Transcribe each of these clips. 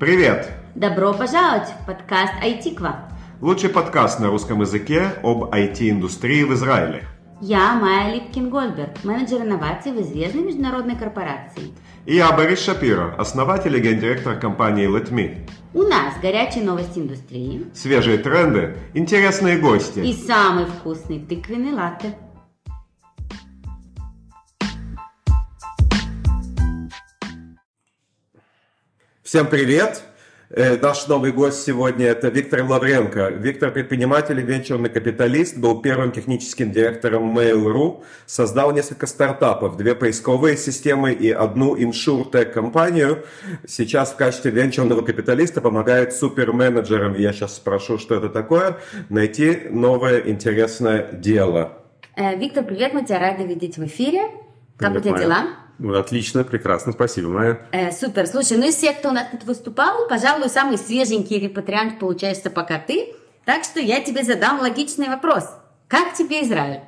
Привет! Добро пожаловать в подкаст «Айтиква». Лучший подкаст на русском языке об IT-индустрии в Израиле. Я Майя Липкин-Гольберг, менеджер инноваций в известной международной корпорации. И я Борис Шапиро, основатель и гендиректор компании LetMe. У нас горячие новости индустрии Свежие тренды, интересные гости. и самый вкусный тыквенный латте. Всем привет! Э, Наш новый гость сегодня это Виктор Лавренко. Виктор предприниматель и венчурный капиталист, был первым техническим директором Mail.ru, создал несколько стартапов, две поисковые системы и одну иншуртек компанию. Сейчас в качестве венчурного капиталиста помогает суперменеджерам, я сейчас спрошу, что это такое, найти новое интересное дело. Э, Виктор, привет, мы тебя рады видеть в эфире. Как у тебя дела? Отлично, прекрасно, спасибо, Майя. Э, супер. Слушай, ну из всех, кто у нас тут выступал, пожалуй, самый свеженький репатриант получается пока ты. Так что я тебе задам логичный вопрос. Как тебе Израиль?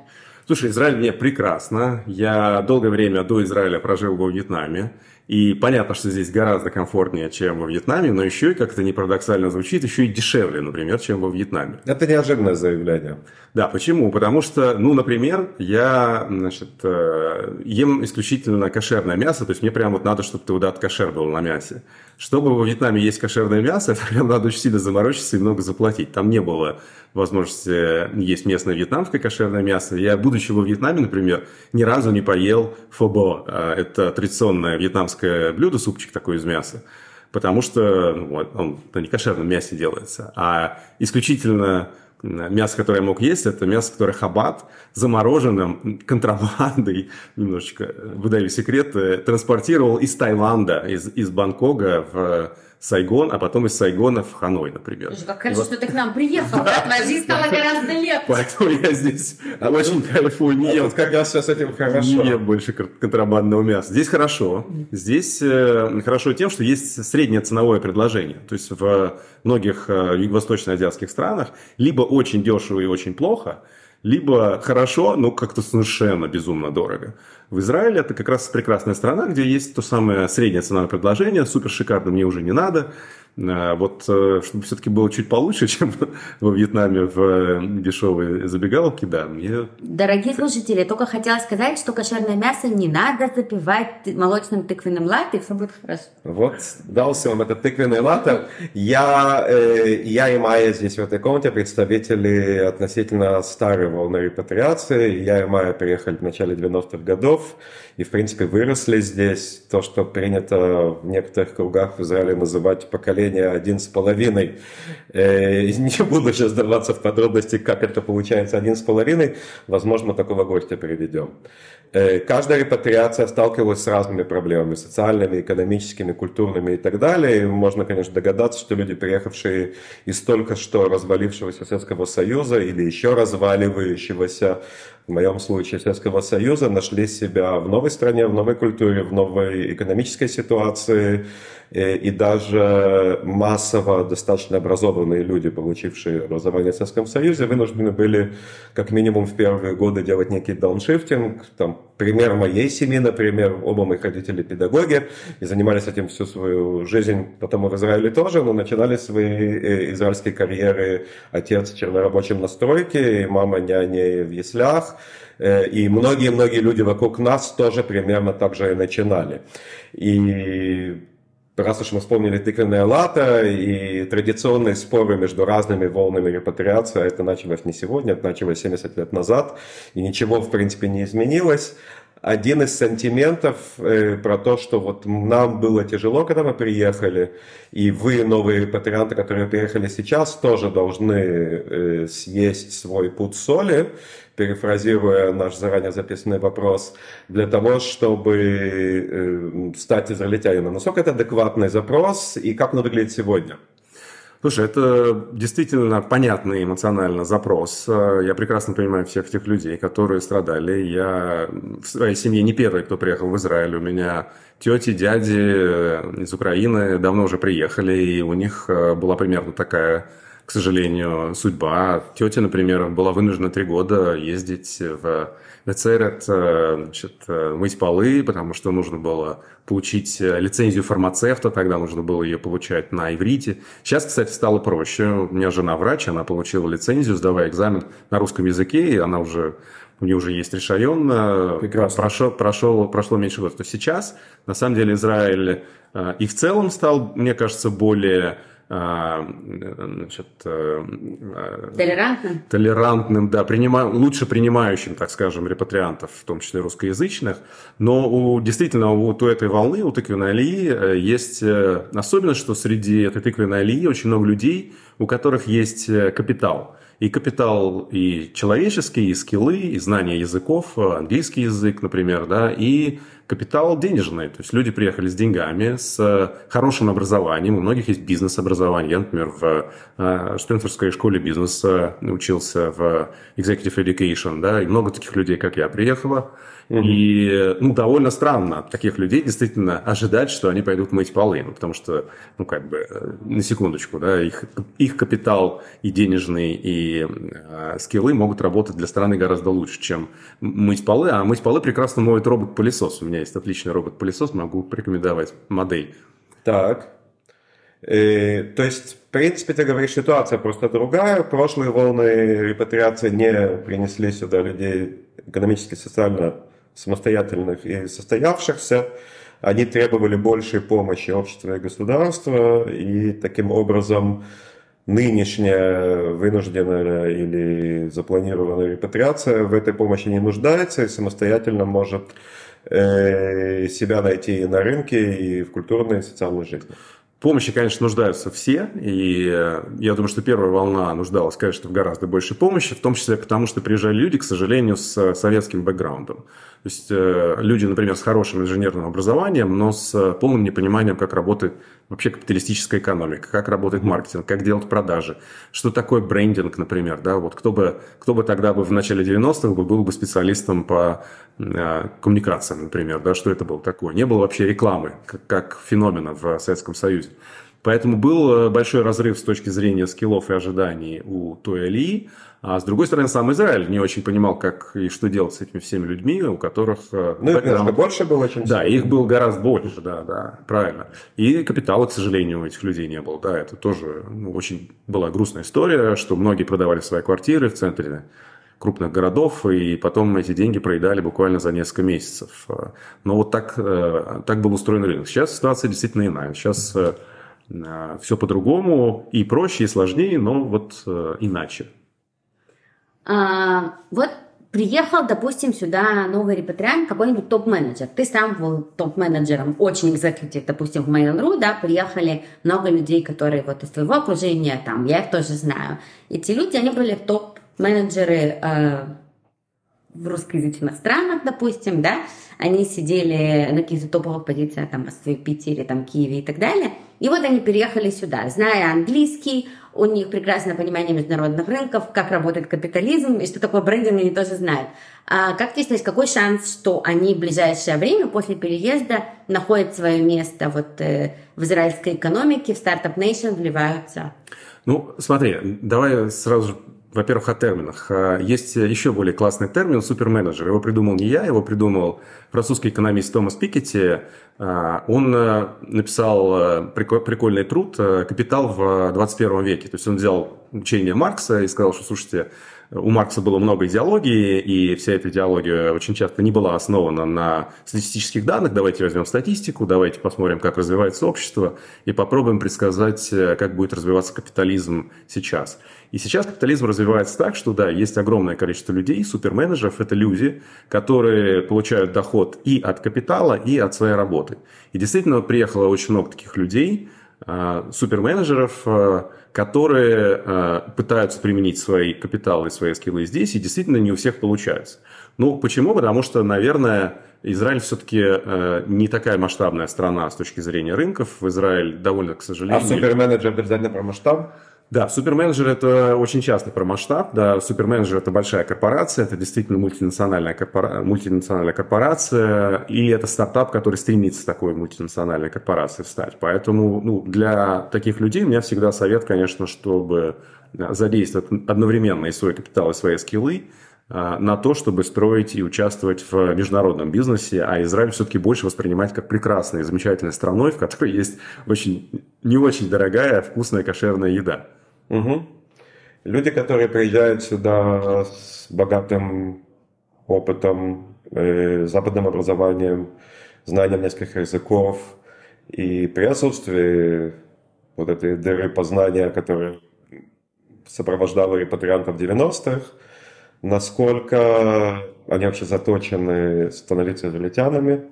Слушай, Израиль мне прекрасно. Я долгое время до Израиля прожил во Вьетнаме. И понятно, что здесь гораздо комфортнее, чем во Вьетнаме, но еще и, как это не парадоксально звучит, еще и дешевле, например, чем во Вьетнаме. Это неожиданное заявление. Да, почему? Потому что, ну, например, я, значит, э, ем исключительно кошерное мясо, то есть мне прям вот надо, чтобы туда кошер был на мясе. Чтобы во Вьетнаме есть кошерное мясо, это прям надо очень сильно заморочиться и много заплатить. Там не было возможности есть местное вьетнамское кошерное мясо. Я, будучи во Вьетнаме, например, ни разу не поел фобо. А, Это традиционное вьетнамское блюдо, супчик такой из мяса. Потому что ну, он на некошерном мясе делается. А исключительно мясо, которое я мог есть, это мясо, которое хабат, замороженным, контрабандой, немножечко выдаю секрет, э, транспортировал из Таиланда, из, из Бангкока в Сайгон, а потом из Сайгона в Ханой, например. Слушай, как хорошо, что ты к нам приехал. да? Твоя жизнь стала гораздо легче. Поэтому я здесь очень кайфую, не ем Вот как раз сейчас с этим не хорошо. ем больше кон- контрабандного мяса. Здесь хорошо. Здесь э, хорошо тем, что есть среднее ценовое предложение. То есть в многих э, юго-восточно-азиатских странах либо очень дешево и очень плохо, либо хорошо, но как-то совершенно безумно дорого. В Израиле это как раз прекрасная страна, где есть то самое среднее ценовое предложение, супер шикарно мне уже не надо. Э, Вот э, чтобы все-таки было чуть получше, чем во Вьетнаме в э, дешевой забегаловке, да, мне Дорогие слушатели, я только хотела сказать, что кошерное мясо не надо запивать молочным тыквенным латте, и все будет хорошо. Вот, дался вам этот тыквенный латте. Я, э, я и Майя здесь в этой комнате представители относительно старой волны репатриации. Я и Майя переехали в начале 90-х годов и, в принципе, выросли здесь. То, что принято в некоторых кругах в Израиле называть поколение один с половиной. Э, Не буду сейчас вдаваться в подробности, как это получается один с половиной. Возможно, такого гостя приведем. Э, Каждая репатриация сталкивалась с разными проблемами, социальными, экономическими, культурными и так далее. И можно, конечно, догадаться, что люди, приехавшие из только что развалившегося Советского Союза или еще разваливающегося, в моем случае, Советского Союза, нашли себя в новой стране, в новой культуре, в новой экономической ситуации. Э, И даже массово достаточно образованные люди, получившие образование в Советском Союзе, вынуждены были как минимум в первые годы делать некий дауншифтинг. Там, пример моей семьи, например, оба моих родители педагоги и занимались этим всю свою жизнь, потом и в Израиле тоже, но начинали свои э, израильские карьеры отец чернорабочим на стройке, и мама няней в яслях. Э, И многие-многие люди вокруг нас тоже примерно так же и начинали. И раз уж мы вспомнили тыквенное лата и традиционные споры между разными волнами репатриации, а это началось не сегодня, это началось 70 лет назад, и ничего, в принципе, не изменилось. Один из сантиментов э, про то, что вот нам было тяжело, когда мы приехали, и вы, новые репатрианты, которые приехали сейчас, тоже должны э, съесть свой пуд соли, перефразируя наш заранее записанный вопрос, для того, чтобы э, стать израильтянином. Насколько это адекватный запрос и как он выглядит сегодня? Слушай, это действительно понятный эмоционально запрос. Э, Я прекрасно понимаю всех тех людей, которые страдали. Я в своей семье не первый, кто приехал в Израиль. У меня тети, дяди э, из Украины давно уже приехали, и у них э, была примерно такая к сожалению, судьба. Тетя, например, была вынуждена три года ездить в Вецерет, значит, мыть полы, потому что нужно было получить лицензию фармацевта, тогда нужно было ее получать на иврите. Сейчас, кстати, стало проще. У меня жена врач, она получила лицензию, сдавая экзамен на русском языке, и она уже у нее уже есть решайон, Прекрасно. прошел, прошел, прошло меньше года. То сейчас, на самом деле, Израиль э, и в целом стал, мне кажется, более э, значит, э, э, Толерантно? толерантным, да, принима, лучше принимающим, так скажем, репатриантов, в том числе русскоязычных. Но у, действительно вот у этой волны, у тыквенной алии э, есть особенность, что среди этой тыквенной алии очень много людей, у которых есть капитал. И капитал и человеческий, и скиллы, и знание языков, английский язык, например, да, и капитал денежный. То есть люди приехали с деньгами, с э, хорошим образованием. У многих есть бизнес-образование. Я, например, в э, Стэнфордской школе бизнеса учился в Executive Education, да, и много таких людей, как я, приехало. И, ну, довольно странно от таких людей действительно ожидать, что они пойдут мыть полы, ну, потому что, ну, как бы, э, на секундочку, да, их, их капитал и денежный, и э, скиллы могут работать для страны гораздо лучше, чем мыть полы, а мыть полы прекрасно моет робот-пылесос. У меня есть отличный робот-пылесос, могу порекомендовать модель. Так. Э, то есть, в принципе, ты говоришь, ситуация просто другая. Прошлые волны репатриации не принесли сюда людей экономически, социально самостоятельных и состоявшихся. Они требовали большей помощи общества и государства, и таким образом нынешняя вынужденная или запланированная репатриация в этой помощи не нуждается и самостоятельно может э, себя найти на рынке, и в культурной, и социальной жизни. Помощи, конечно, нуждаются все, и э, я думаю, что первая волна нуждалась, конечно, в гораздо большей помощи, в том числе потому, что приезжали люди, к сожалению, с советским бэкграундом. То есть э, люди, например, с хорошим инженерным образованием, но с полным непониманием, как работает вообще капиталистическая экономика, как работает маркетинг, как делать продажи, что такое брендинг, например, да, вот кто бы, кто бы тогда бы в начале 90-х бы был бы специалистом по э, коммуникациям, например, да, что это было такое. Не было вообще рекламы, как, как феномена в Советском Союзе. Поэтому был большой разрыв с точки зрения скиллов и ожиданий у той Алии, а с другой стороны, сам Израиль не очень понимал, как и что делать с этими всеми людьми, у которых... Ну, их немножко больше было, чем Да, их было гораздо больше, да, да, правильно. И капитала, к сожалению, у этих людей не было, да, это тоже ну, очень была грустная история, что многие продавали свои квартиры в центре крупных городов, и потом эти деньги проедали буквально за несколько месяцев. Но вот так, так был устроен рынок. Сейчас ситуация действительно иная. Сейчас все по-другому, и проще, и сложнее, но вот иначе. А, вот приехал, допустим, сюда новый репатриант, какой-нибудь топ-менеджер. Ты сам был топ-менеджером, очень экзекутив, допустим, в Mail.ru, да, приехали много людей, которые вот из твоего окружения, там, я их тоже знаю. Эти люди, они были топ-менеджеры э, в русскоязычных странах, допустим, да, они сидели на каких-то топовых позициях, там, в Питере, там, Киеве и так далее. И вот они переехали сюда, зная английский, у них прекрасное понимание международных рынков, как работает капитализм и что такое брендинг, они тоже знают. А как ты считаешь, какой шанс, что они в ближайшее время после переезда находят свое место вот, э, в израильской экономике, в стартап Nation, вливаются? Ну, смотри, давай сразу же во-первых, о терминах. А, есть еще более классный термин – суперменеджер. Его придумал не я, его придумал французский экономист Томас Пикетти. А, он э, написал э, прикольный труд э, «Капитал в 21 веке». То есть он взял учение Маркса и сказал, что, слушайте, у Маркса было много идеологии, и вся эта идеология очень часто не была основана на статистических данных. Давайте возьмем статистику, давайте посмотрим, как развивается общество, и попробуем предсказать, как будет развиваться капитализм сейчас. И сейчас капитализм развивается так, что да, есть огромное количество людей, суперменеджеров, это люди, которые получают доход и от капитала, и от своей работы. И действительно приехало очень много таких людей, суперменеджеров, а, которые а, пытаются применить свои капиталы и свои скиллы здесь, и действительно не у всех получается. Ну, почему? Потому что, наверное, Израиль все-таки не такая масштабная страна с точки зрения рынков. Израиль довольно, к сожалению... А суперменеджер обязательно про масштаб? Да, суперменеджер это очень часто про масштаб. Да, суперменеджер это большая корпорация, это действительно мультинациональная, корпора... мультинациональная корпорация, и это стартап, который стремится такой мультинациональной корпорацией стать. Поэтому ну, для таких людей у меня всегда совет, конечно, чтобы задействовать одновременно и свой капитал, и свои скиллы, а, на то, чтобы строить и участвовать в международном бизнесе, а Израиль все-таки больше воспринимать как прекрасной замечательной страной, в которой есть очень, не очень дорогая, вкусная кошерная еда. Угу. Люди, которые приезжают сюда с богатым опытом, э, западным образованием, знанием нескольких языков, и при отсутствии вот этой дыры познания, которая сопровождала репатриантов 90-х, насколько они вообще заточены становиться израильтянами,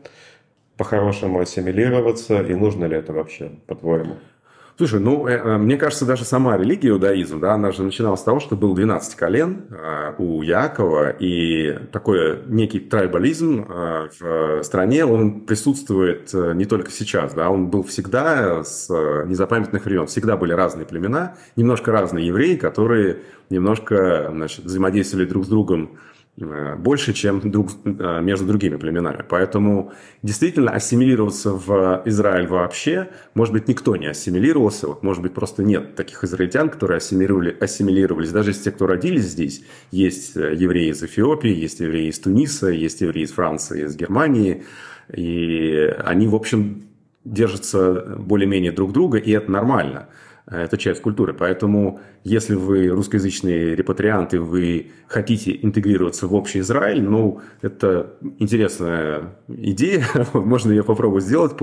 по-хорошему ассимилироваться, и нужно ли это вообще, по-твоему? Слушай, ну, э, э, мне кажется, даже сама религия иудаизм, да, она же начиналась с того, что был 12 колен э, у Якова, и такой некий трайбализм э, в стране, он присутствует э, не только сейчас, да, он был всегда с незапамятных времен, всегда были разные племена, немножко разные евреи, которые немножко, значит, взаимодействовали друг с другом больше, чем друг, э, между другими племенами. Поэтому действительно ассимилироваться в Израиль вообще, может быть, никто не ассимилировался, вот, может быть, просто нет таких израильтян, которые ассимилировали, ассимилировались. Даже из тех, кто родились здесь, есть э, евреи из Эфиопии, есть евреи из Туниса, есть евреи из Франции, из Германии, и они, в общем, держатся более-менее друг друга, и это нормально. Это часть культуры. Поэтому, если вы русскоязычные репатрианты, вы хотите интегрироваться в общий Израиль, ну, это интересная идея. Можно ее попробовать сделать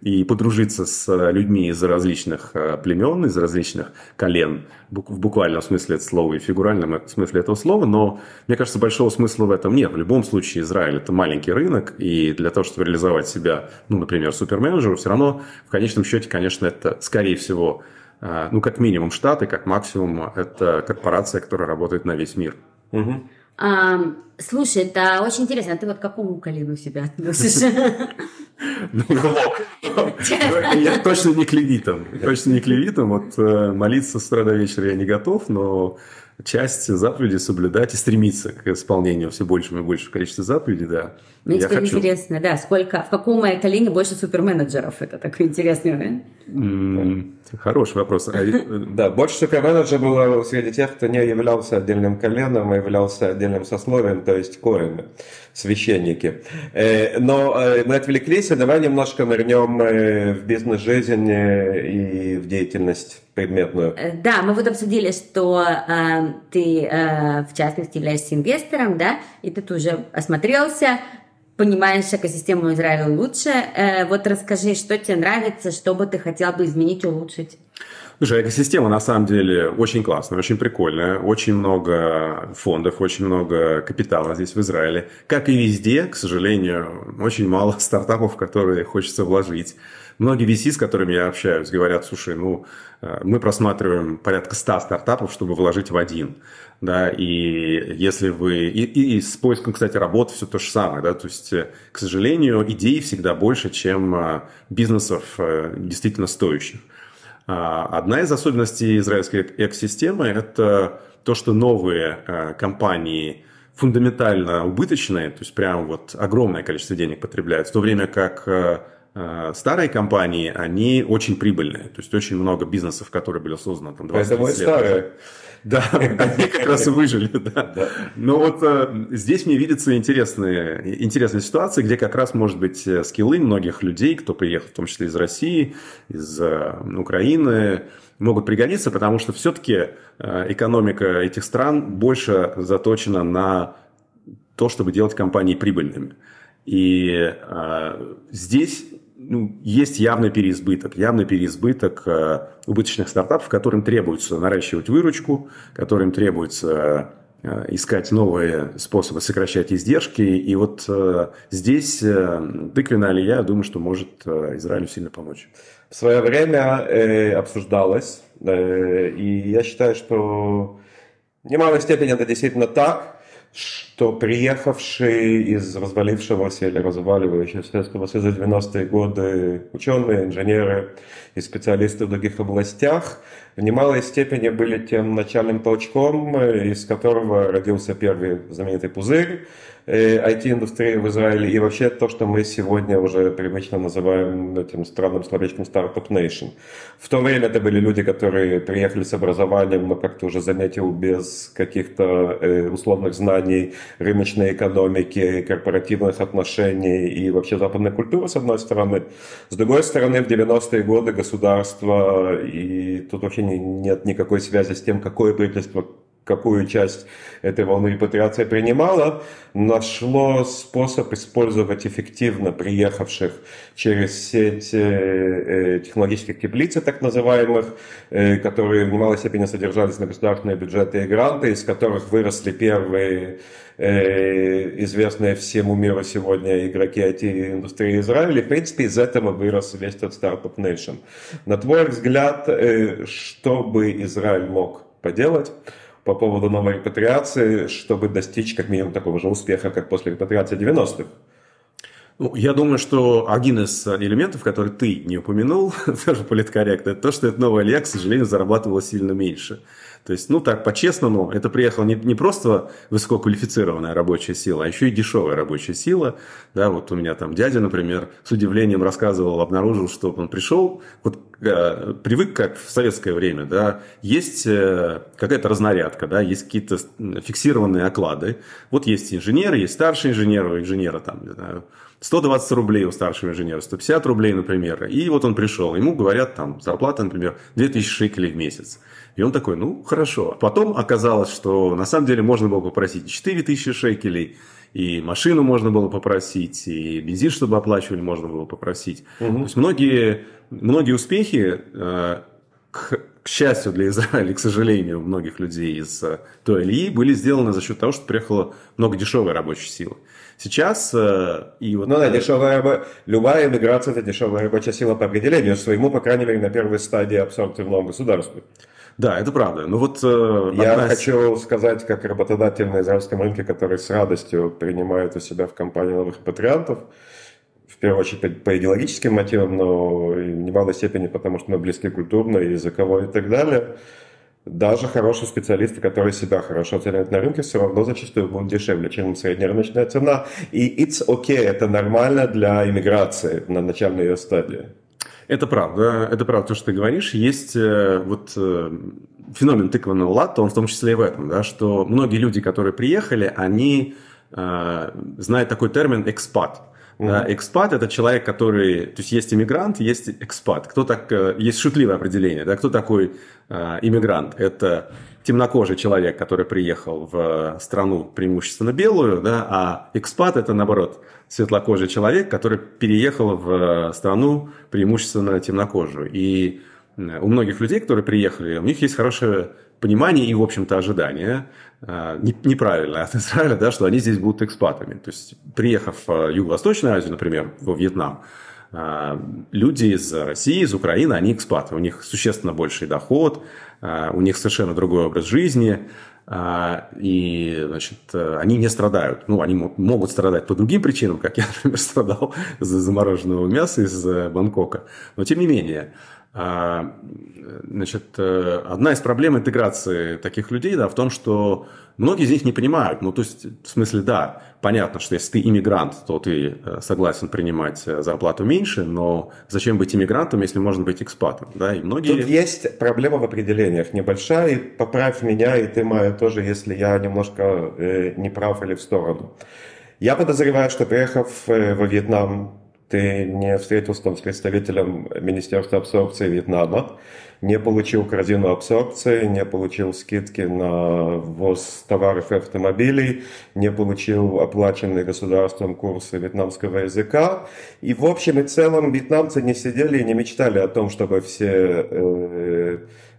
и подружиться с людьми из различных э, племен, из различных колен, в буквальном смысле этого слова и в фигуральном смысле этого слова. Но, мне кажется, большого смысла в этом нет. В любом случае, Израиль – это маленький рынок, и для того, чтобы реализовать себя, ну, например, суперменеджеру, все равно, в конечном счете, конечно, это, скорее всего, ну, как минимум Штаты, как максимум это корпорация, которая работает на весь мир. Угу. А, слушай, это очень интересно. А ты вот к какому колену себя относишь? Ну, я точно не к левитам. Точно не к левитам. Вот э, молиться с утра до вечера я не готов, но часть заповедей соблюдать и стремиться к исполнению все большего и большего количества заповедей, да. Мне я теперь хочу. интересно, да, сколько, в каком моей колене больше суперменеджеров? Это такой интересный момент. Mm, хороший вопрос. А да, больше суперменеджеров было среди тех, кто не являлся отдельным коленом, а являлся отдельным сословием, то есть коины, священники. Э, но э, мы отвлеклись, давай немножко нырнем э, в бизнес-жизнь и в деятельность предметную. Да, мы вот обсудили, что ты, э, в частности, являешься инвестором, да, и ты тоже осмотрелся, понимаешь экосистему Израиля лучше. Вот расскажи, что тебе нравится, что бы ты хотел бы изменить, улучшить. Слушай, экосистема на самом деле очень классная, очень прикольная. Очень много фондов, очень много капитала здесь в Израиле. Как и везде, к сожалению, очень мало стартапов, в которые хочется вложить. Многие VC, с которыми я общаюсь, говорят, слушай, ну, э, мы просматриваем порядка 100 стартапов, чтобы вложить в один. Да, и если вы... И, и, и с поиском, кстати, работы все то же самое. Да, то есть, э, к сожалению, идей всегда больше, чем э, бизнесов действительно стоящих. А, одна из особенностей израильской экосистемы – это то, что новые компании фундаментально убыточные, то есть прям вот огромное количество денег потребляют, в то время как Э, старые компании, они очень прибыльные. То есть очень много бизнесов, которые были созданы там 20 Это лет. старые. Да, они как раз и выжили, да. Но вот э, здесь мне видится интересная, ситуация, где как раз, может быть, э, скиллы многих людей, кто приехал, в том числе из России, из Украины, могут пригодиться, потому что все-таки экономика этих стран больше заточена на то, чтобы делать компании прибыльными. И э, здесь ну, есть явный переизбыток, явный переизбыток э, убыточных стартапов, которым требуется наращивать выручку, которым требуется э, искать новые способы сокращать издержки. И вот э, здесь э, тыквенная алия, я думаю, что может э, Израилю сильно помочь. В свое время э, обсуждалось, э, и я считаю, что в немалой степени это действительно так, что приехавшие из развалившегося или разваливающегося Советского Союза 90-е годы ученые, инженеры и специалисты в других областях в немалой степени были тем начальным толчком, из которого родился первый знаменитый пузырь, IT-индустрии в Израиле и вообще то, что мы сегодня уже привычно называем этим странным словечком Startup Nation. В то время это были люди, которые приехали с образованием, но, как ты уже заметил, без каких-то э, условных знаний рыночной экономики, корпоративных отношений и вообще западной культуры, с одной стороны. С другой стороны, в 90-е годы государство, и тут вообще нет никакой связи с тем, какое правительство какую часть этой волны репатриации принимала, нашло способ использовать эффективно приехавших через сеть э, э, технологических теплиц, так называемых, э, которые в немалой степени содержались на государственные бюджеты и гранты, из которых выросли первые известные всему миру сегодня игроки IT-индустрии Израиля. В принципе, из этого вырос весь этот Startup Nation. На твой взгляд, что бы Израиль мог поделать, по поводу новой репатриации, чтобы достичь как минимум такого же успеха, как после репатриации 90-х? Ну, я думаю, что один из элементов, который ты не упомянул, тоже политкорректно, это то, что эта новая Илья, к сожалению, зарабатывала сильно меньше. То есть, ну так, по-честному, это приехала не, не просто высококвалифицированная рабочая сила, а еще и дешевая рабочая сила. Да, вот у меня там дядя, например, с удивлением рассказывал, обнаружил, что он пришел, вот э, привык как в советское время, да, есть э, какая-то разнарядка, да, есть какие-то фиксированные оклады. Вот есть инженеры, есть старший инженер, у инженера там, не знаю, 120 рублей у старшего инженера, 150 рублей, например. И вот он пришел, ему говорят, там, зарплата, например, 2000 шекелей в месяц. И он такой, ну, хорошо. Потом оказалось, что на самом деле можно было попросить 4000 шекелей, и машину можно было попросить, и бензин, чтобы оплачивали, можно было попросить. Угу. То есть многие, многие успехи, э, к, к счастью для Израиля, к сожалению, многих людей из э, той Ильи, были сделаны за счет того, что приехало много дешевой рабочей силы. Сейчас э, и вот... Ну да, дешевая, любая иммиграция – это дешевая рабочая сила по определению, своему, по крайней мере, на первой стадии абсорбции в новом государстве. Да, это правда. Ну вот, э, Я одна... хочу сказать, как работодатель на израильском рынке, который с радостью принимает у себя в компании новых репатриантов, в первую очередь по, идеологическим мотивам, но и в немалой степени потому, что мы близки культурно, и языково и так далее. Даже хорошие специалисты, которые себя хорошо оценивают на рынке, все равно зачастую будут дешевле, чем средняя рыночная цена. И it's okay, это нормально для иммиграции на начальной ее стадии. Это правда, это правда, то, что ты говоришь. Есть э, вот э, феномен тыквенного латта, он в том числе и в этом, да, что многие люди, которые приехали, они э, знают такой термин «экспат». Mm-hmm. Да, экспат это человек, который, то есть есть иммигрант, есть экспат. Кто так, э, есть шутливое определение, да, кто такой э, иммигрант? Это темнокожий человек, который приехал в страну преимущественно белую, да, а экспат это наоборот светлокожий человек, который переехал в страну преимущественно темнокожую. И у многих людей, которые приехали, у них есть хорошее понимание и, в общем-то, ожидание а, неправильное от Израиля, да, что они здесь будут экспатами. То есть, приехав в Юго-Восточную Азию, например, во Вьетнам, люди из России, из Украины, они экспаты. У них существенно больший доход, а, у них совершенно другой образ жизни, а, и, значит, они не страдают. Ну, они могут страдать по другим причинам, как я, например, страдал из-за замороженного мяса из Бангкока. Но, тем не менее, а, значит, э, одна из проблем интеграции таких людей да, в том, что многие из них не понимают. Ну, то есть, в смысле, да, понятно, что если ты иммигрант, то ты э, согласен принимать э, зарплату меньше, но зачем быть иммигрантом, если можно быть экспатом? Да? И многие... Тут есть проблема в определениях небольшая, и поправь меня, и ты, Майя, тоже, если я немножко э, не прав или в сторону. Я подозреваю, что приехав во Вьетнам ты не встретился там с представителем Министерства абсорбции Вьетнама, не получил корзину абсорбции, не получил скидки на ввоз товаров и автомобилей, не получил оплаченные государством курсы вьетнамского языка. И в общем и целом вьетнамцы не сидели и не мечтали о том, чтобы все э,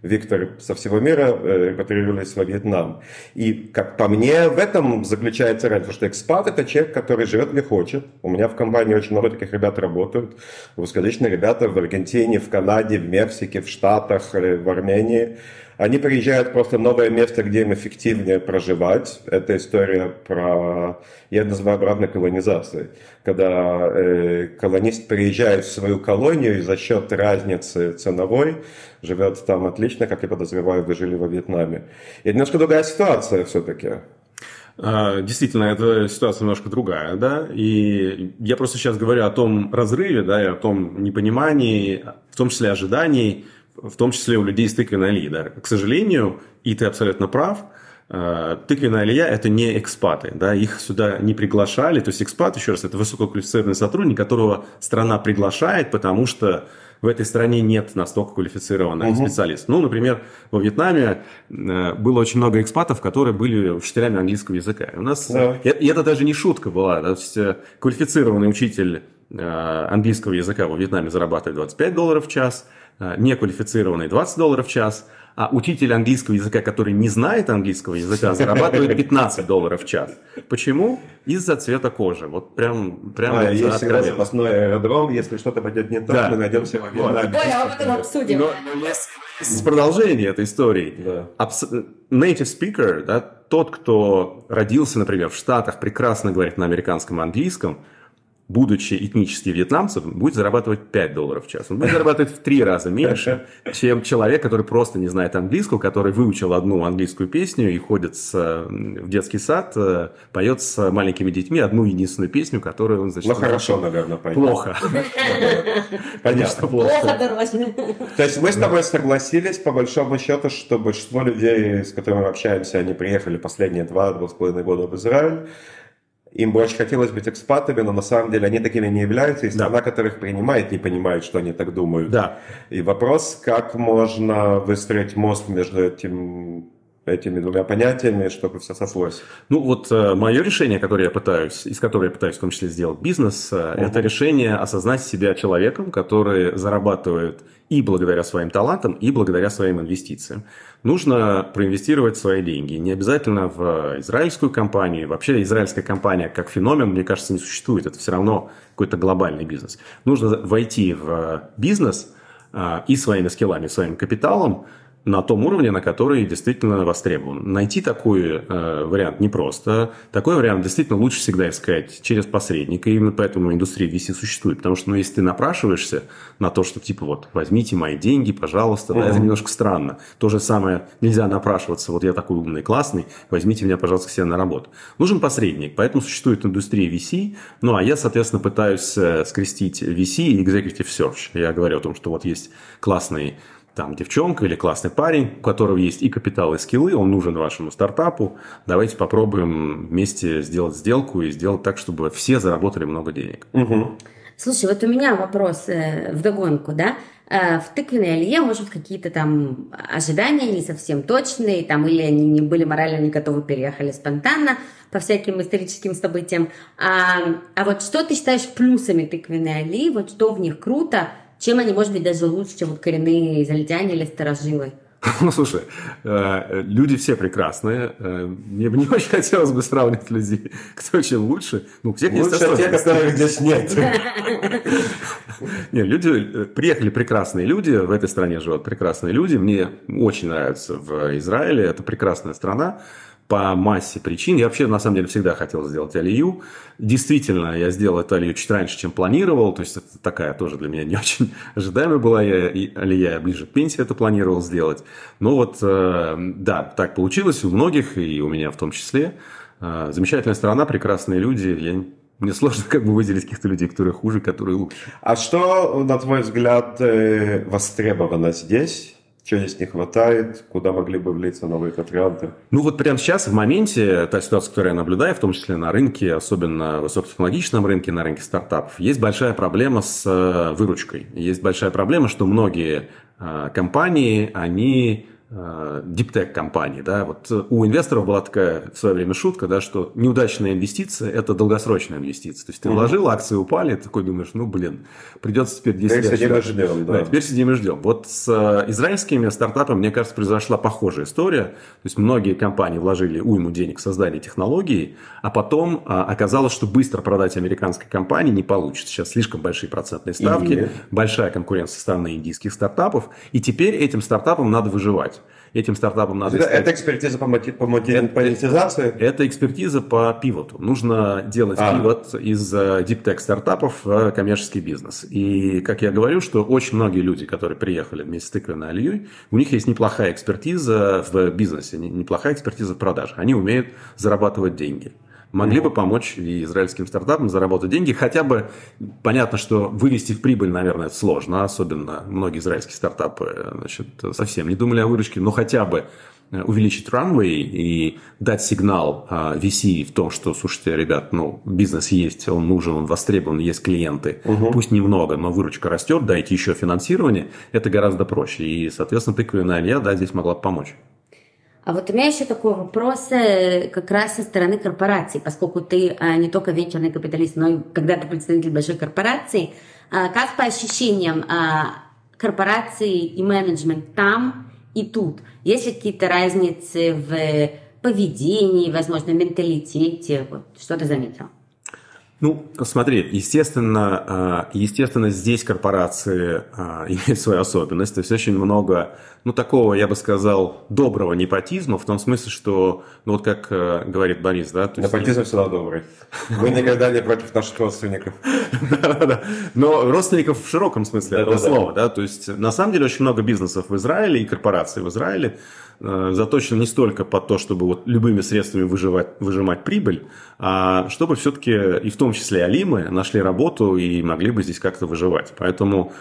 Виктор со всего мира э, репатрировались во Вьетнам. И, как по мне, в этом заключается разница, что экспат – это человек, который живет где хочет. У меня в компании очень много таких ребят работают. Русскоязычные ребята в Аргентине, в Канаде, в Мексике, в Штатах, э, в Армении. Они приезжают просто в новое место, где им эффективнее проживать. Это история про, я называю обратной колонизацией. Когда э, колонист приезжает в свою колонию и за счет разницы ценовой живет там отлично, как я подозреваю, вы жили во Вьетнаме. И немножко другая ситуация все-таки. А, действительно, эта ситуация немножко другая, да, и я просто сейчас говорю о том разрыве, да, и о том непонимании, в том числе ожиданий, в том числе у людей с тыквенной алией, да. К сожалению, и ты абсолютно прав, а, тыквенная алия – это не экспаты, да, их сюда не приглашали, то есть экспат, еще раз, это высококвалифицированный сотрудник, которого страна приглашает, потому что в этой стране нет настолько квалифицированных угу. специалистов. Ну, например, во Вьетнаме э, было очень много экспатов, которые были учителями английского языка. У нас, да. и это даже не шутка была, то есть э, квалифицированный учитель э, английского языка во Вьетнаме зарабатывает 25 долларов в час, неквалифицированный 20 долларов в час – а учитель английского языка, который не знает английского языка, зарабатывает 15 долларов в час. Почему? Из-за цвета кожи. Вот прям, прям а, есть всегда запасной аэродром, если что-то пойдет не так, да. мы найдемся в Вьетнаме. Ой, а потом обсудим. Но, но есть, есть продолжение этой истории. Да. Native speaker, да, тот, кто родился, например, в Штатах, прекрасно говорит на американском английском, будучи этнически вьетнамцем, будет зарабатывать 5 долларов в час. Он будет зарабатывать в три раза меньше, чем человек, который просто не знает английского, который выучил одну английскую песню и ходит с, в детский сад, э, поет с маленькими детьми одну единственную песню, которую он зачем Ну, хорошо, наверное, пойдет. Плохо. Понятно. Плохо дороже. То есть мы с тобой согласились, по большому счету, что большинство людей, с которыми мы общаемся, они приехали последние два-два с половиной года в Израиль, им бы очень хотелось быть экспатами, но на самом деле они такими не являются, и страна, да. которых принимает, не понимает, что они так думают. Да. И вопрос, как можно выстроить мост между этим этими двумя понятиями, чтобы все сошлось? Ну вот э, мое решение, которое я пытаюсь, из которого я пытаюсь в том числе сделать бизнес, э, угу. это решение осознать себя человеком, который зарабатывает и благодаря своим талантам, и благодаря своим инвестициям. Нужно проинвестировать свои деньги. Не обязательно в израильскую компанию. Вообще израильская компания как феномен, мне кажется, не существует. Это все равно какой-то глобальный бизнес. Нужно войти в бизнес э, и своими скиллами, своим капиталом, на том уровне, на который действительно востребован. Найти такой э, вариант непросто. Такой вариант действительно лучше всегда искать через посредника. И именно поэтому индустрия VC существует. Потому что ну, если ты напрашиваешься на то, что типа вот возьмите мои деньги, пожалуйста, да, это немножко странно. То же самое нельзя напрашиваться, вот я такой умный, классный, возьмите меня, пожалуйста, к себе на работу. Нужен посредник, поэтому существует индустрия VC. Ну, а я, соответственно, пытаюсь э, скрестить VC и Executive Search. Я говорю о том, что вот есть классный там девчонка или классный парень, у которого есть и капитал, и скиллы, он нужен вашему стартапу. Давайте попробуем вместе сделать сделку и сделать так, чтобы все заработали много денег. Угу. Слушай, вот у меня вопрос э, в догонку, да? Э, в тыквенной алье, может, какие-то там ожидания не совсем точные, там, или они не были морально не готовы, переехали спонтанно по всяким историческим событиям. А, а вот что ты считаешь плюсами тыквенной алии, вот что в них круто, чем они, может быть, даже лучше, чем вот коренные израильтяне или старожилы? Ну, слушай, э, люди все прекрасные. Э, мне бы не очень хотелось бы сравнивать людей, кто чем лучше. Ну, всех лучше те, которых здесь нет. Нет, люди, э, приехали прекрасные люди, в этой стране живут прекрасные люди. Мне очень нравится в Израиле, это прекрасная страна по массе причин. Я вообще, на самом деле, всегда хотел сделать алию. Действительно, я сделал эту алию чуть раньше, чем планировал. То есть, это такая тоже для меня не очень ожидаемая была. Я, и алия ближе к пенсии это планировал сделать. Но вот, э, да, так получилось у многих, и у меня в том числе. Э, замечательная страна, прекрасные люди. Я мне сложно как бы выделить каких-то людей, которые хуже, которые лучше. А что, на твой взгляд, э, востребовано здесь? Чего здесь не хватает? Куда могли бы влиться новые патриоты? Ну вот прямо сейчас, в моменте, та ситуация, которую я наблюдаю, в том числе на рынке, особенно на высокотехнологичном рынке, на рынке стартапов, есть большая проблема с э, выручкой. Есть большая проблема, что многие э, компании, они диптек э, компании. Да? Вот э, у инвесторов была такая в свое время шутка, да, что неудачная инвестиция – это долгосрочная инвестиция. То есть ты вложил, акции упали, ты такой думаешь, ну, блин, придется теперь 10 теперь лет сидим и ждем. Да. да, теперь сидим и ждем. Вот с э, израильскими стартапами, мне кажется, произошла похожая история. То есть многие компании вложили уйму денег в создание технологий, а потом оказалось, что быстро продать американской компании не получится. Сейчас слишком большие процентные ставки, и... большая конкуренция со стороны индийских стартапов, и теперь этим стартапам надо выживать. Этим стартапам надо Это, это экспертиза по, моти- по моти- по монетизации? Это экспертиза по пивоту. Нужно делать А. пивот из э, tech стартапов в коммерческий бизнес. И, как я говорю, что очень многие люди, которые приехали вместе с тыквенной Алией, у них есть неплохая экспертиза в бизнесе, не- неплохая экспертиза в продаже. Они умеют зарабатывать деньги. Могли бы помочь и израильским стартапам заработать деньги. Хотя бы понятно, что вывести в прибыль, наверное, это сложно. Особенно многие израильские стартапы значит, совсем не думали о выручке. Но хотя бы э, увеличить runway и дать сигнал а, VC в том, что, слушайте, ребят, ну, бизнес есть, он нужен, он востребован, есть клиенты, пусть немного, но выручка растет, дайте еще финансирование, это гораздо проще. И, соответственно, тыквенная Алья, да, здесь могла бы помочь. А вот у меня еще такой вопрос э, как раз со стороны корпораций, поскольку ты а, не только венчурный капиталист, но и когда-то представитель большой корпорации. А, как по ощущениям а, корпорации и менеджмент там и тут? Есть ли какие-то разницы в поведении, возможно, менталитете? Вот, что ты заметил? Ну, смотри, естественно, а, естественно, здесь корпорации а, имеют свою особенность. То есть очень много, ну, такого, я бы сказал, доброго непотизма, в том смысле, что, ну, вот как э, говорит Борис, да, то есть- Непотизм всегда добрый. Мы никогда не против наших родственников. Да-да-да. Но родственников в широком смысле этого слова, да, то есть на самом деле очень много бизнесов в Израиле и корпораций в Израиле э, заточено не столько под то, чтобы вот любыми средствами выживать, выжимать прибыль, а чтобы все-таки и в том числе Алимы нашли работу и могли бы здесь как-то выживать. Поэтому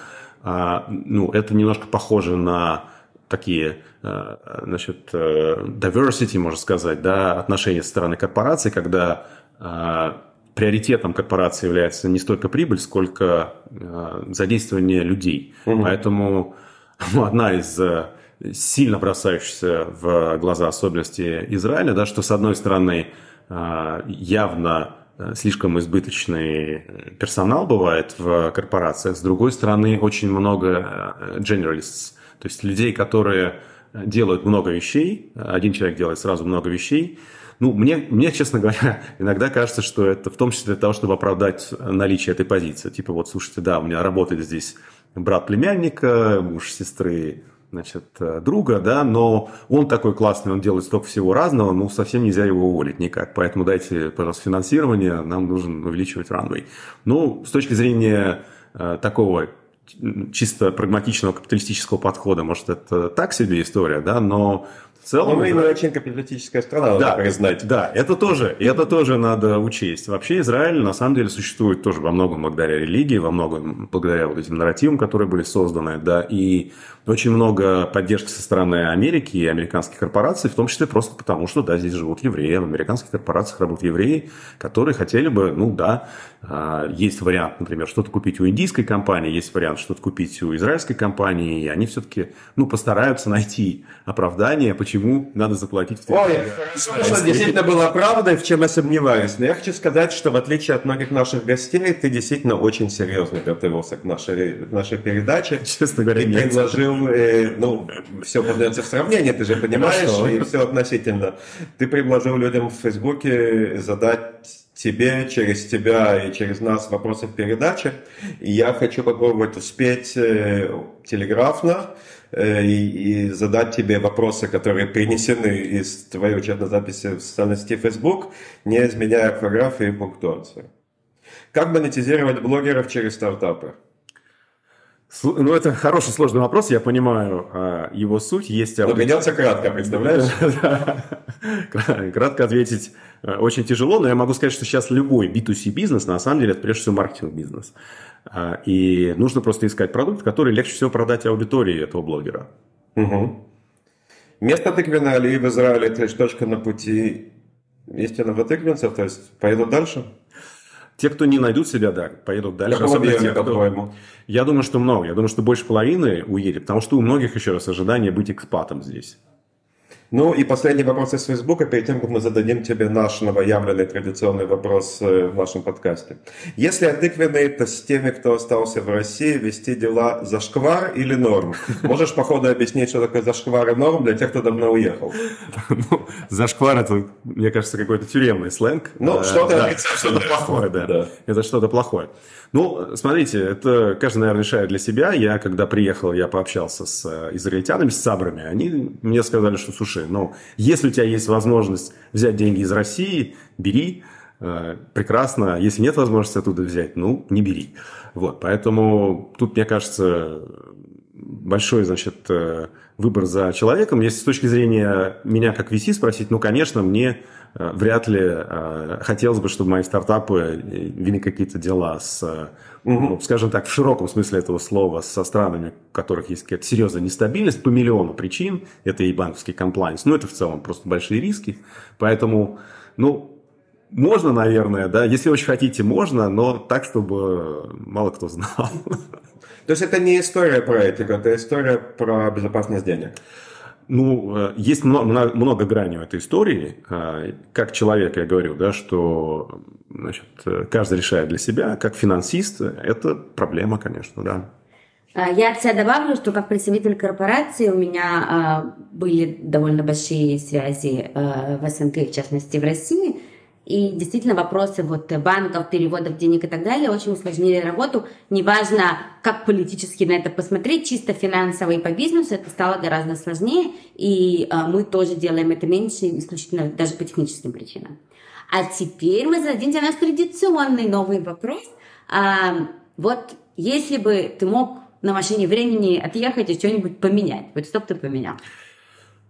а, ну, это немножко похоже на такие, э, значит, э, diversity, можно сказать, да, отношения со стороны корпорации, когда э, приоритетом корпорации является не столько прибыль, сколько э, задействование людей. Поэтому ну, одна из э, сильно бросающихся в глаза особенностей Израиля, да, что с одной стороны э, явно э, слишком избыточный персонал бывает в корпорациях, с другой стороны очень много э, generalists, то есть людей, которые делают много вещей, один человек делает сразу много вещей, ну, мне, мне, честно говоря, иногда кажется, что это в том числе для того, чтобы оправдать наличие этой позиции. Типа, вот, слушайте, да, у меня работает здесь брат племянника, муж сестры, значит, э, друга, да, но он такой классный, он делает столько всего разного, ну, совсем нельзя его уволить никак. Поэтому дайте, пожалуйста, финансирование, нам нужно увеличивать ранвей. Ну, с точки зрения э, такого чисто прагматичного капиталистического подхода, может, это так себе история, да, но в целом... Но мы Израиль- именно очень капиталистическая страна, надо признать. да, это тоже, это тоже надо учесть. Вообще Израиль на самом деле существует тоже во многом благодаря религии, во многом благодаря вот этим нарративам, которые были созданы, да, и очень много поддержки со стороны Америки и американских корпораций, в том числе просто потому, что, да, здесь живут евреи, в американских корпорациях работают евреи, которые хотели бы, ну да, а, есть вариант, например, что-то купить у индийской компании, есть вариант что-то купить у израильской компании, и они все-таки, ну, постараются найти оправдание, почему надо заплатить в три Ой, раза. хорошо, что действительно была правдой, в чем я сомневаюсь. Но я хочу сказать, что в отличие от многих наших гостей, ты действительно очень серьезно готовился к нашей, к нашей передаче. Честно говоря, Ты нет. предложил, э, ну, все подается в сравнение, ты же понимаешь, Хорошо. и все относительно. Ты предложил людям в Фейсбуке задать тебе, через тебя и через нас вопросы в передаче. И я хочу попробовать успеть э, телеграфно и, и задать тебе вопросы, которые принесены из твоей учетной записи в социальной сети Facebook, не изменяя орфографию и пунктуацию. Как монетизировать блогеров через стартапы? Ну, это хороший сложный вопрос, я понимаю а, его суть. Есть Но придется кратко, представляешь? Кратко ответить э, очень тяжело, но я могу сказать, что сейчас любой B2C бизнес, на самом деле, это прежде всего маркетинг бизнес. А, И нужно просто искать продукт, который легче всего продать аудитории этого блогера. Мгм. Место тыквенной аллеи в Израиле – это лишь точка на пути истинного тыквенца, то есть поедут дальше? Те, кто не найдут себя, да, поедут дальше. Особенно те, кто- по-твоему? Я думаю, что много. Я думаю, что больше половины уедет, потому что у многих, еще раз, ожидание быть экспатом здесь. Ну и последний вопрос из Фейсбука, перед тем, как мы зададим тебе наш новоявленный традиционный вопрос э, в нашем подкасте. Если отыквенный, то с теми, кто остался в России, вести дела за шквар или норм? Можешь по ходу объяснить, что такое за шквар и норм для тех, кто давно уехал? Ну, зашквар это, мне кажется, какой-то тюремный сленг. Ну, Э, что-то что-то плохое, да. Да. Это что-то плохое. Ну, смотрите, это каждый, наверное, решает для себя. Я, когда приехал, я пообщался с э, израильтянами, с сабрами. Они мне сказали, что, слушай, ну, если у тебя есть возможность взять деньги из России, бери. Э, Прекрасно. Если нет возможности оттуда взять, ну, не бери. Вот, поэтому тут, мне кажется, большой, значит, э, выбор за человеком. Если с точки зрения меня как VC спросить, ну, конечно, мне э, вряд ли хотелось бы, чтобы мои стартапы вели какие-то дела с, ну, скажем так, в широком смысле этого слова, со странами, у которых есть какая-то серьезная нестабильность по миллиону причин. Это и банковский комплайнс, ну, это в целом просто большие риски. Поэтому, ну, можно, наверное, да, если очень хотите, можно, но так, чтобы мало кто знал. То есть это не история про этику, это история про безопасность денег. Ну, э, есть много, много, граней в этой истории. Э, Как человек, я говорю, да, что значит, э, каждый решает для себя. Как финансист, это проблема, конечно, да. А, Я от себя добавлю, что как представитель корпорации у меня а, были довольно большие связи а, в СНГ, в частности в России. И действительно вопросы вот банков, переводов денег и так далее очень усложнили работу. Неважно, как политически на это посмотреть, чисто финансово и по бизнесу это стало гораздо сложнее. И а, мы тоже делаем это меньше, исключительно даже по техническим причинам. А теперь мы зададим тебе наш традиционный новый вопрос. А, вот если бы ты мог на машине времени отъехать и что-нибудь поменять, вот что бы ты поменял?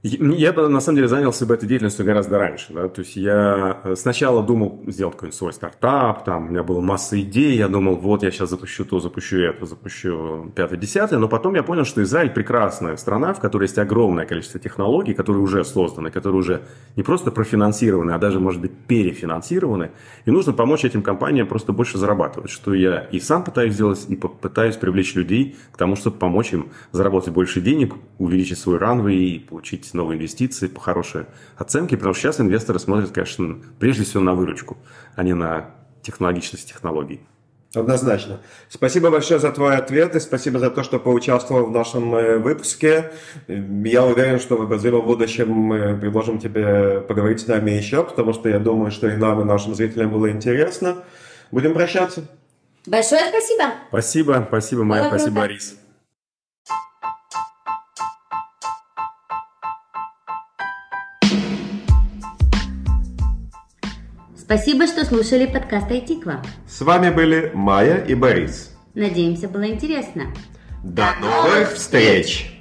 Я бы, на самом деле, занялся бы этой деятельностью гораздо раньше. Да? То есть я э, сначала думал сделать какой-нибудь свой стартап, там у меня была масса идей, я думал, вот я сейчас запущу то, запущу это, запущу пятое-десятое, но потом я понял, что Израиль прекрасная страна, в которой есть огромное количество технологий, которые уже созданы, которые уже не просто профинансированы, а даже, может быть, перефинансированы, и нужно помочь этим компаниям просто больше зарабатывать, что я и сам пытаюсь сделать, и пытаюсь привлечь людей к тому, чтобы помочь им заработать больше денег, увеличить свой ранвей и получить новые инвестиции по хорошей оценке, потому что сейчас инвесторы смотрят, конечно, прежде всего на выручку, а не на технологичность технологий. Однозначно. Спасибо большое за твой ответ и спасибо за то, что поучаствовал в нашем э, выпуске. Я уверен, что в обозримом будущем мы предложим тебе поговорить с нами еще, потому что я думаю, что и нам, и нашим зрителям было интересно. Будем прощаться. Большое спасибо! Спасибо, спасибо, Майя, спасибо. Борис. Спасибо, что слушали подкаст IT Club. С вами были Майя и Борис. Надеемся, было интересно. До новых встреч!